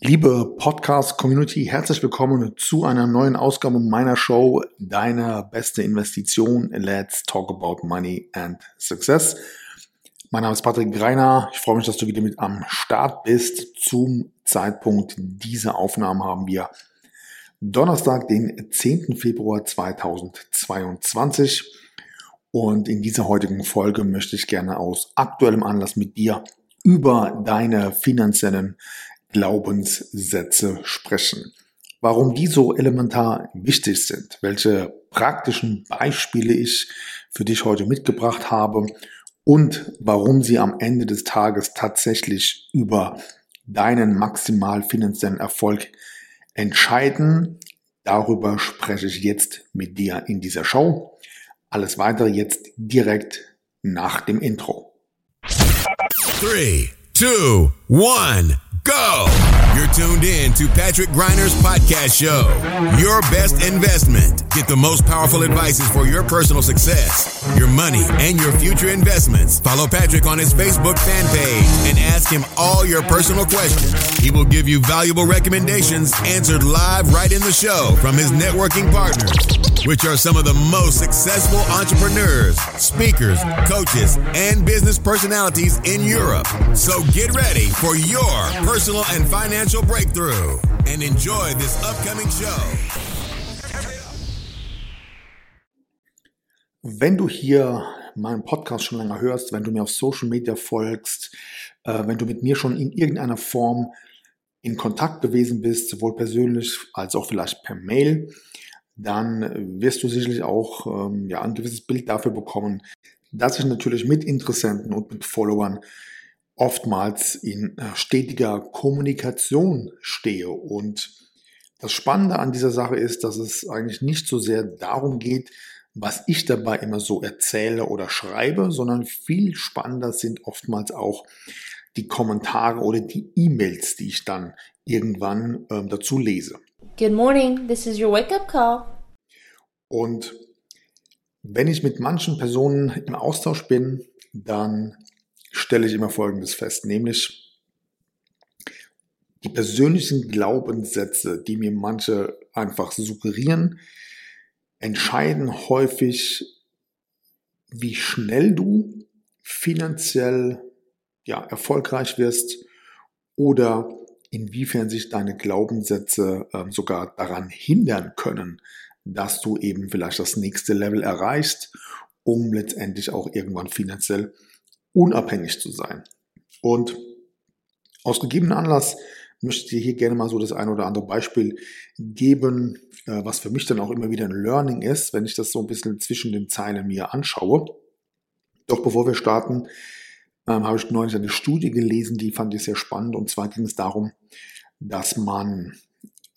Liebe Podcast-Community, herzlich willkommen zu einer neuen Ausgabe meiner Show Deine beste Investition. Let's talk about money and success. Mein Name ist Patrick Greiner. Ich freue mich, dass du wieder mit am Start bist. Zum Zeitpunkt dieser Aufnahme haben wir Donnerstag, den 10. Februar 2022. Und in dieser heutigen Folge möchte ich gerne aus aktuellem Anlass mit dir über deine finanziellen Glaubenssätze sprechen. Warum die so elementar wichtig sind, welche praktischen Beispiele ich für dich heute mitgebracht habe und warum sie am Ende des Tages tatsächlich über deinen maximal finanziellen Erfolg entscheiden. Darüber spreche ich jetzt mit dir in dieser Show. Alles weitere jetzt direkt nach dem Intro. 3, 2, 1. Go. You're tuned in to Patrick Griner's podcast show. Your best investment. Get the most powerful advices for your personal success, your money, and your future investments. Follow Patrick on his Facebook fan page and ask him all your personal questions. He will give you valuable recommendations answered live right in the show from his networking partners, which are some of the most successful entrepreneurs, speakers, coaches, and business personalities in Europe. So get ready for your personal and financial breakthrough and enjoy this upcoming show. Wenn du hier meinen Podcast schon länger hörst, wenn du mir auf Social Media folgst, äh, wenn du mit mir schon in irgendeiner Form in Kontakt gewesen bist, sowohl persönlich als auch vielleicht per Mail, dann wirst du sicherlich auch ähm, ja, ein gewisses Bild dafür bekommen, dass ich natürlich mit Interessenten und mit Followern oftmals in äh, stetiger Kommunikation stehe. Und das Spannende an dieser Sache ist, dass es eigentlich nicht so sehr darum geht, was ich dabei immer so erzähle oder schreibe, sondern viel spannender sind oftmals auch die Kommentare oder die E-Mails, die ich dann irgendwann ähm, dazu lese. Good morning, this is your wake-up call. Und wenn ich mit manchen Personen im Austausch bin, dann stelle ich immer Folgendes fest, nämlich die persönlichen Glaubenssätze, die mir manche einfach suggerieren, entscheiden häufig, wie schnell du finanziell ja, erfolgreich wirst oder inwiefern sich deine Glaubenssätze äh, sogar daran hindern können, dass du eben vielleicht das nächste Level erreichst, um letztendlich auch irgendwann finanziell unabhängig zu sein. Und aus gegebenem Anlass möchte hier gerne mal so das ein oder andere Beispiel geben, äh, was für mich dann auch immer wieder ein Learning ist, wenn ich das so ein bisschen zwischen den Zeilen mir anschaue. Doch bevor wir starten, ähm, habe ich neulich eine Studie gelesen, die fand ich sehr spannend. Und zwar ging es darum, dass man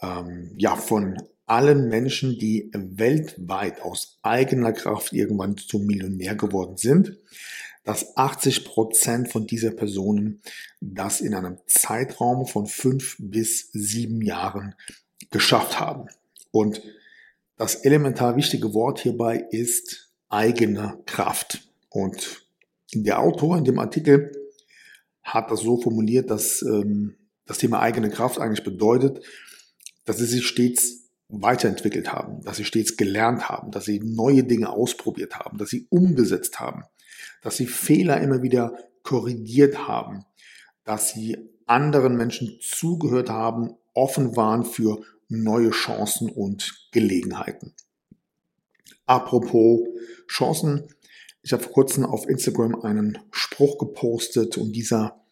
ähm, ja von allen Menschen, die weltweit aus eigener Kraft irgendwann zum Millionär geworden sind, dass 80 Prozent von dieser Personen das in einem Zeitraum von fünf bis sieben Jahren geschafft haben. Und das elementar wichtige Wort hierbei ist eigene Kraft. Und der Autor in dem Artikel hat das so formuliert, dass ähm, das Thema eigene Kraft eigentlich bedeutet, dass sie sich stets weiterentwickelt haben, dass sie stets gelernt haben, dass sie neue Dinge ausprobiert haben, dass sie umgesetzt haben, dass sie Fehler immer wieder korrigiert haben, dass sie anderen Menschen zugehört haben, offen waren für neue Chancen und Gelegenheiten. Apropos Chancen, ich habe vor kurzem auf Instagram einen Spruch gepostet und dieser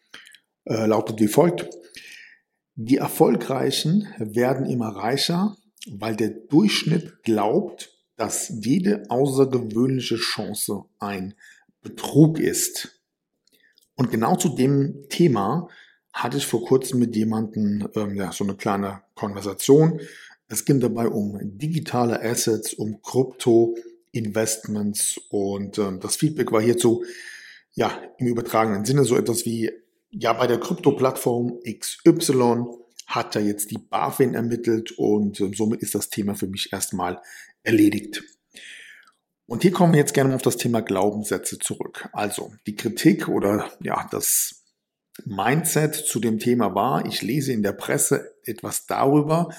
äh, lautet wie folgt. Die Erfolgreichen werden immer reicher, weil der Durchschnitt glaubt, dass jede außergewöhnliche Chance ein Betrug ist. Und genau zu dem Thema hatte ich vor kurzem mit jemandem ähm, ja, so eine kleine Konversation. Es ging dabei um digitale Assets, um Krypto-Investments und ähm, das Feedback war hierzu ja im übertragenen Sinne so etwas wie ja bei der Krypto-Plattform XY hat er jetzt die BaFin ermittelt und äh, somit ist das Thema für mich erstmal erledigt. Und hier kommen wir jetzt gerne auf das Thema Glaubenssätze zurück. Also die Kritik oder ja das Mindset zu dem Thema war, ich lese in der Presse etwas darüber,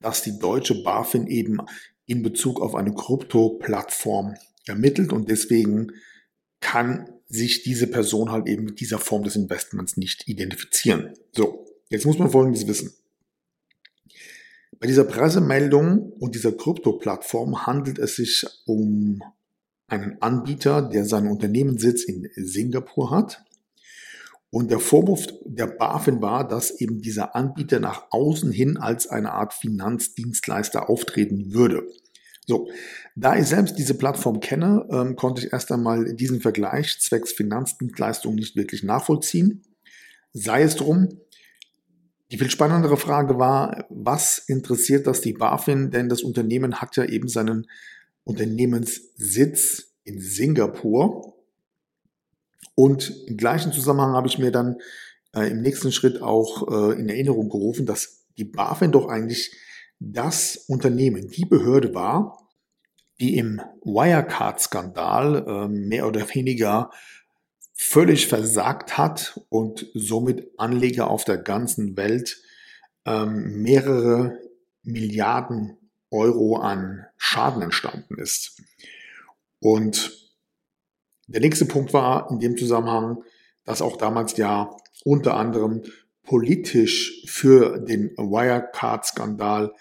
dass die deutsche BaFin eben in Bezug auf eine Krypto-Plattform ermittelt und deswegen kann sich diese Person halt eben mit dieser Form des Investments nicht identifizieren. So, jetzt muss man Folgendes wissen. Bei dieser Pressemeldung und dieser Krypto-Plattform handelt es sich um einen Anbieter, der seinen Unternehmenssitz in Singapur hat. Und der Vorwurf der BaFin war, dass eben dieser Anbieter nach außen hin als eine Art Finanzdienstleister auftreten würde. So, da ich selbst diese Plattform kenne, ähm, konnte ich erst einmal diesen Vergleich zwecks Finanzdienstleistung nicht wirklich nachvollziehen. Sei es drum, die viel spannendere Frage war, was interessiert das die BaFin? Denn das Unternehmen hat ja eben seinen Unternehmenssitz in Singapur. Und im gleichen Zusammenhang habe ich mir dann äh, im nächsten Schritt auch äh, in Erinnerung gerufen, dass die BaFin doch eigentlich das Unternehmen, die Behörde war, die im Wirecard-Skandal äh, mehr oder weniger völlig versagt hat und somit Anleger auf der ganzen Welt ähm, mehrere Milliarden Euro an Schaden entstanden ist. Und der nächste Punkt war in dem Zusammenhang, dass auch damals ja unter anderem politisch für den Wirecard-Skandal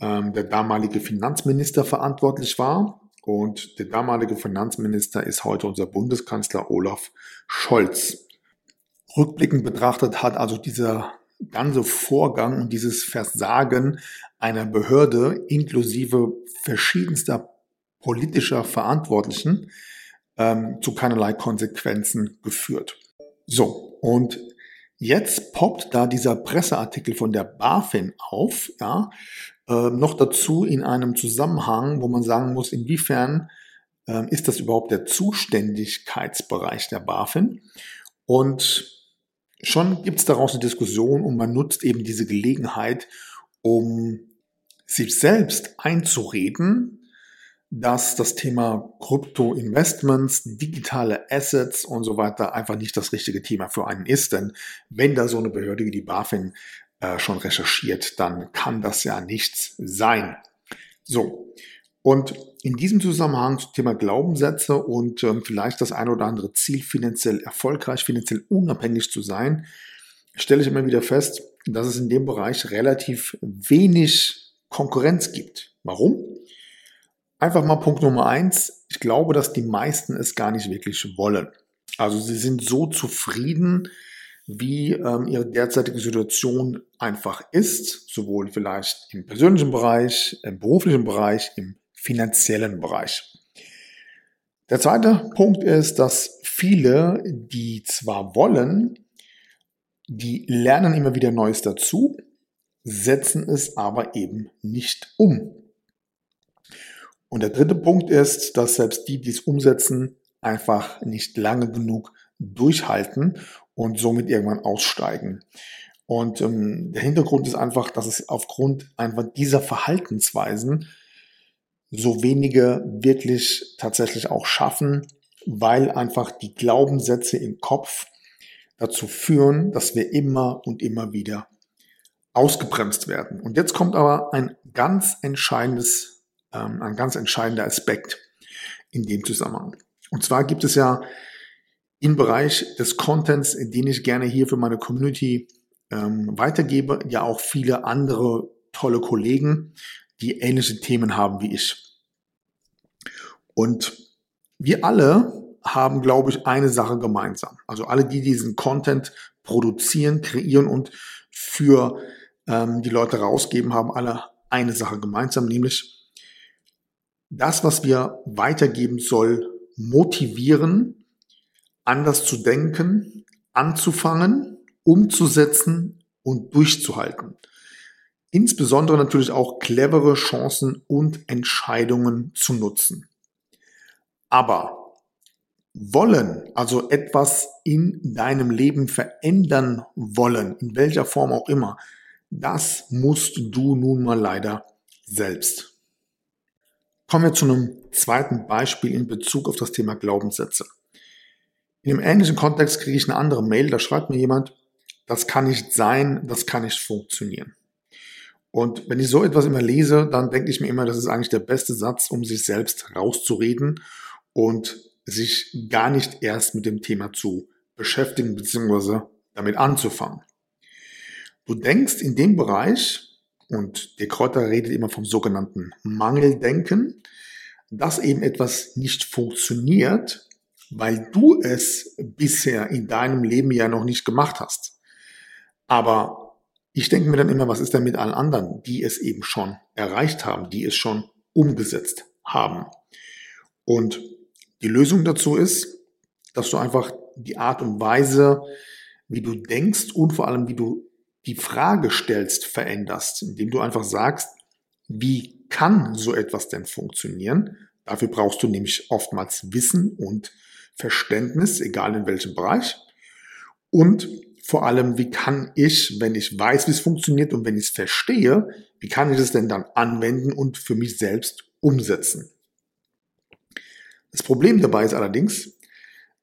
ähm, der damalige Finanzminister verantwortlich war. Und der damalige Finanzminister ist heute unser Bundeskanzler Olaf Scholz. Rückblickend betrachtet hat also dieser ganze Vorgang und dieses Versagen einer Behörde inklusive verschiedenster politischer Verantwortlichen ähm, zu keinerlei Konsequenzen geführt. So, und jetzt poppt da dieser Presseartikel von der BaFin auf, ja, äh, noch dazu in einem Zusammenhang, wo man sagen muss, inwiefern äh, ist das überhaupt der Zuständigkeitsbereich der BaFin? Und schon gibt es daraus eine Diskussion und man nutzt eben diese Gelegenheit, um sich selbst einzureden, dass das Thema Krypto-Investments, digitale Assets und so weiter einfach nicht das richtige Thema für einen ist. Denn wenn da so eine Behörde wie die BaFin äh, schon recherchiert, dann kann das ja nichts sein. So. Und in diesem Zusammenhang zum Thema Glaubenssätze und ähm, vielleicht das ein oder andere Ziel, finanziell erfolgreich, finanziell unabhängig zu sein, stelle ich immer wieder fest, dass es in dem Bereich relativ wenig Konkurrenz gibt. Warum? Einfach mal Punkt Nummer eins. Ich glaube, dass die meisten es gar nicht wirklich wollen. Also sie sind so zufrieden wie ähm, ihre derzeitige Situation einfach ist, sowohl vielleicht im persönlichen Bereich, im beruflichen Bereich, im finanziellen Bereich. Der zweite Punkt ist, dass viele, die zwar wollen, die lernen immer wieder Neues dazu, setzen es aber eben nicht um. Und der dritte Punkt ist, dass selbst die, die es umsetzen, einfach nicht lange genug durchhalten und somit irgendwann aussteigen. Und ähm, der Hintergrund ist einfach, dass es aufgrund einfach dieser Verhaltensweisen so wenige wirklich tatsächlich auch schaffen, weil einfach die Glaubenssätze im Kopf dazu führen, dass wir immer und immer wieder ausgebremst werden. Und jetzt kommt aber ein ganz entscheidendes, ähm, ein ganz entscheidender Aspekt in dem Zusammenhang. Und zwar gibt es ja im Bereich des Contents, den ich gerne hier für meine Community ähm, weitergebe, ja auch viele andere tolle Kollegen, die ähnliche Themen haben wie ich. Und wir alle haben, glaube ich, eine Sache gemeinsam. Also alle, die diesen Content produzieren, kreieren und für ähm, die Leute rausgeben, haben alle eine Sache gemeinsam, nämlich das, was wir weitergeben soll, motivieren, anders zu denken, anzufangen, umzusetzen und durchzuhalten. Insbesondere natürlich auch clevere Chancen und Entscheidungen zu nutzen. Aber wollen, also etwas in deinem Leben verändern wollen, in welcher Form auch immer, das musst du nun mal leider selbst. Kommen wir zu einem zweiten Beispiel in Bezug auf das Thema Glaubenssätze. In einem ähnlichen Kontext kriege ich eine andere Mail, da schreibt mir jemand, das kann nicht sein, das kann nicht funktionieren. Und wenn ich so etwas immer lese, dann denke ich mir immer, das ist eigentlich der beste Satz, um sich selbst rauszureden und sich gar nicht erst mit dem Thema zu beschäftigen bzw. damit anzufangen. Du denkst in dem Bereich, und der Kräuter redet immer vom sogenannten Mangeldenken, dass eben etwas nicht funktioniert, weil du es bisher in deinem Leben ja noch nicht gemacht hast. Aber ich denke mir dann immer, was ist denn mit allen anderen, die es eben schon erreicht haben, die es schon umgesetzt haben? Und die Lösung dazu ist, dass du einfach die Art und Weise, wie du denkst und vor allem, wie du die Frage stellst, veränderst, indem du einfach sagst, wie kann so etwas denn funktionieren? Dafür brauchst du nämlich oftmals Wissen und Verständnis, egal in welchem Bereich. Und vor allem, wie kann ich, wenn ich weiß, wie es funktioniert und wenn ich es verstehe, wie kann ich es denn dann anwenden und für mich selbst umsetzen? Das Problem dabei ist allerdings,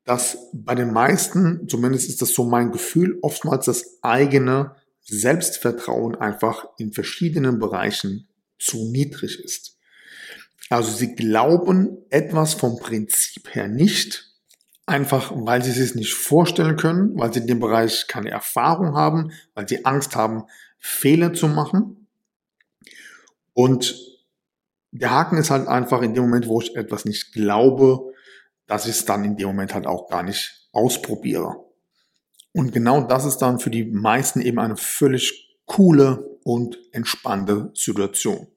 dass bei den meisten, zumindest ist das so mein Gefühl, oftmals das eigene Selbstvertrauen einfach in verschiedenen Bereichen zu niedrig ist. Also sie glauben etwas vom Prinzip her nicht, einfach weil sie es nicht vorstellen können, weil sie in dem Bereich keine Erfahrung haben, weil sie Angst haben, Fehler zu machen. Und der Haken ist halt einfach in dem Moment, wo ich etwas nicht glaube, dass ich es dann in dem Moment halt auch gar nicht ausprobiere. Und genau das ist dann für die meisten eben eine völlig coole und entspannte Situation.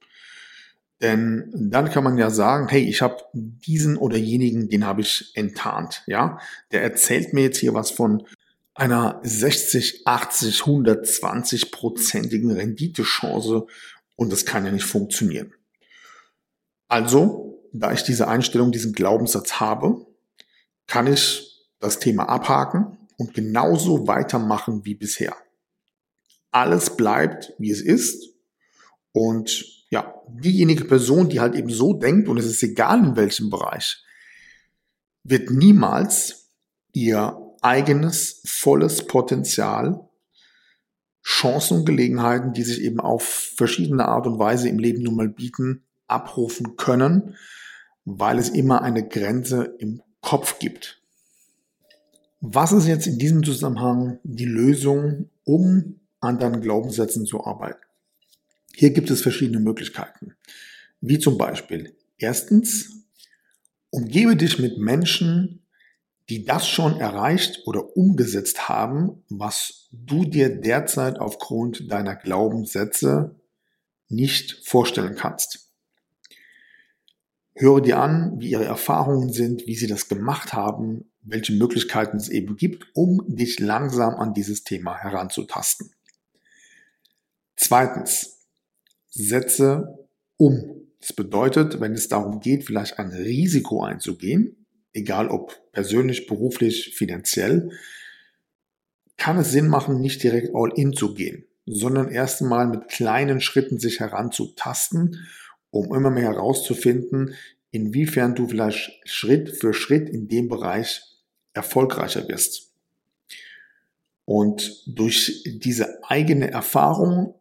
Denn dann kann man ja sagen, hey, ich habe diesen oder jenigen, den habe ich enttarnt. Ja, der erzählt mir jetzt hier was von einer 60, 80, 120 prozentigen Renditechance und das kann ja nicht funktionieren. Also, da ich diese Einstellung, diesen Glaubenssatz habe, kann ich das Thema abhaken und genauso weitermachen wie bisher. Alles bleibt, wie es ist und ja, diejenige Person, die halt eben so denkt, und es ist egal in welchem Bereich, wird niemals ihr eigenes volles Potenzial, Chancen und Gelegenheiten, die sich eben auf verschiedene Art und Weise im Leben nun mal bieten, abrufen können, weil es immer eine Grenze im Kopf gibt. Was ist jetzt in diesem Zusammenhang die Lösung, um an deinen Glaubenssätzen zu arbeiten? Hier gibt es verschiedene Möglichkeiten. Wie zum Beispiel, erstens, umgebe dich mit Menschen, die das schon erreicht oder umgesetzt haben, was du dir derzeit aufgrund deiner Glaubenssätze nicht vorstellen kannst. Höre dir an, wie ihre Erfahrungen sind, wie sie das gemacht haben, welche Möglichkeiten es eben gibt, um dich langsam an dieses Thema heranzutasten. Zweitens, setze um. Das bedeutet, wenn es darum geht, vielleicht ein Risiko einzugehen, egal ob persönlich, beruflich, finanziell, kann es Sinn machen, nicht direkt all in zu gehen, sondern erst einmal mit kleinen Schritten sich heranzutasten, um immer mehr herauszufinden, inwiefern du vielleicht Schritt für Schritt in dem Bereich erfolgreicher wirst. Und durch diese eigene Erfahrung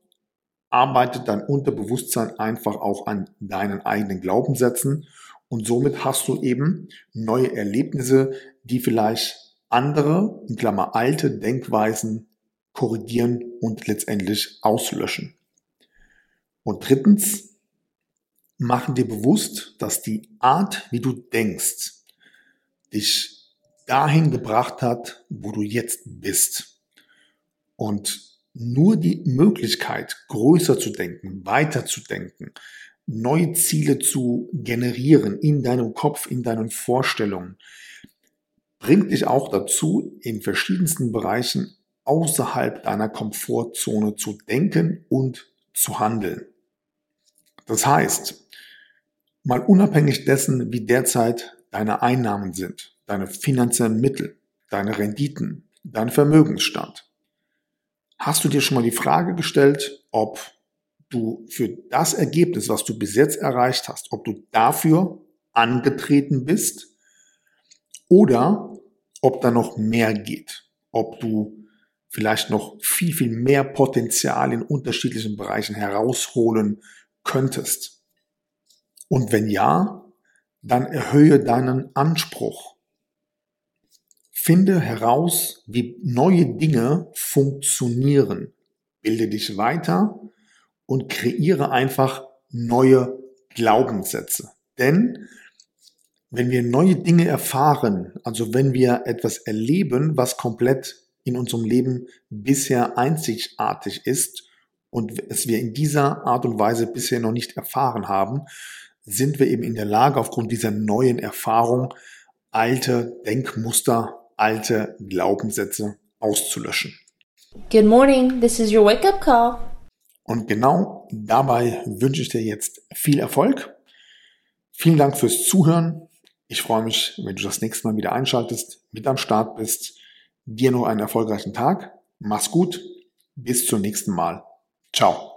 arbeitet dein Unterbewusstsein einfach auch an deinen eigenen Glaubenssätzen und somit hast du eben neue Erlebnisse, die vielleicht andere, in Klammer alte Denkweisen korrigieren und letztendlich auslöschen. Und drittens, machen dir bewusst, dass die Art, wie du denkst, dich dahin gebracht hat, wo du jetzt bist. Und nur die Möglichkeit, größer zu denken, weiter zu denken, neue Ziele zu generieren in deinem Kopf, in deinen Vorstellungen, bringt dich auch dazu, in verschiedensten Bereichen außerhalb deiner Komfortzone zu denken und zu handeln. Das heißt, mal unabhängig dessen, wie derzeit deine Einnahmen sind, deine finanziellen Mittel, deine Renditen, dein Vermögensstand, Hast du dir schon mal die Frage gestellt, ob du für das Ergebnis, was du bis jetzt erreicht hast, ob du dafür angetreten bist oder ob da noch mehr geht? Ob du vielleicht noch viel, viel mehr Potenzial in unterschiedlichen Bereichen herausholen könntest? Und wenn ja, dann erhöhe deinen Anspruch. Finde heraus, wie neue Dinge funktionieren. Bilde dich weiter und kreiere einfach neue Glaubenssätze. Denn wenn wir neue Dinge erfahren, also wenn wir etwas erleben, was komplett in unserem Leben bisher einzigartig ist und es wir in dieser Art und Weise bisher noch nicht erfahren haben, sind wir eben in der Lage, aufgrund dieser neuen Erfahrung alte Denkmuster, alte Glaubenssätze auszulöschen. Good morning, this is your wake-up call. Und genau dabei wünsche ich dir jetzt viel Erfolg. Vielen Dank fürs Zuhören. Ich freue mich, wenn du das nächste Mal wieder einschaltest, mit am Start bist. Dir noch einen erfolgreichen Tag. Mach's gut. Bis zum nächsten Mal. Ciao.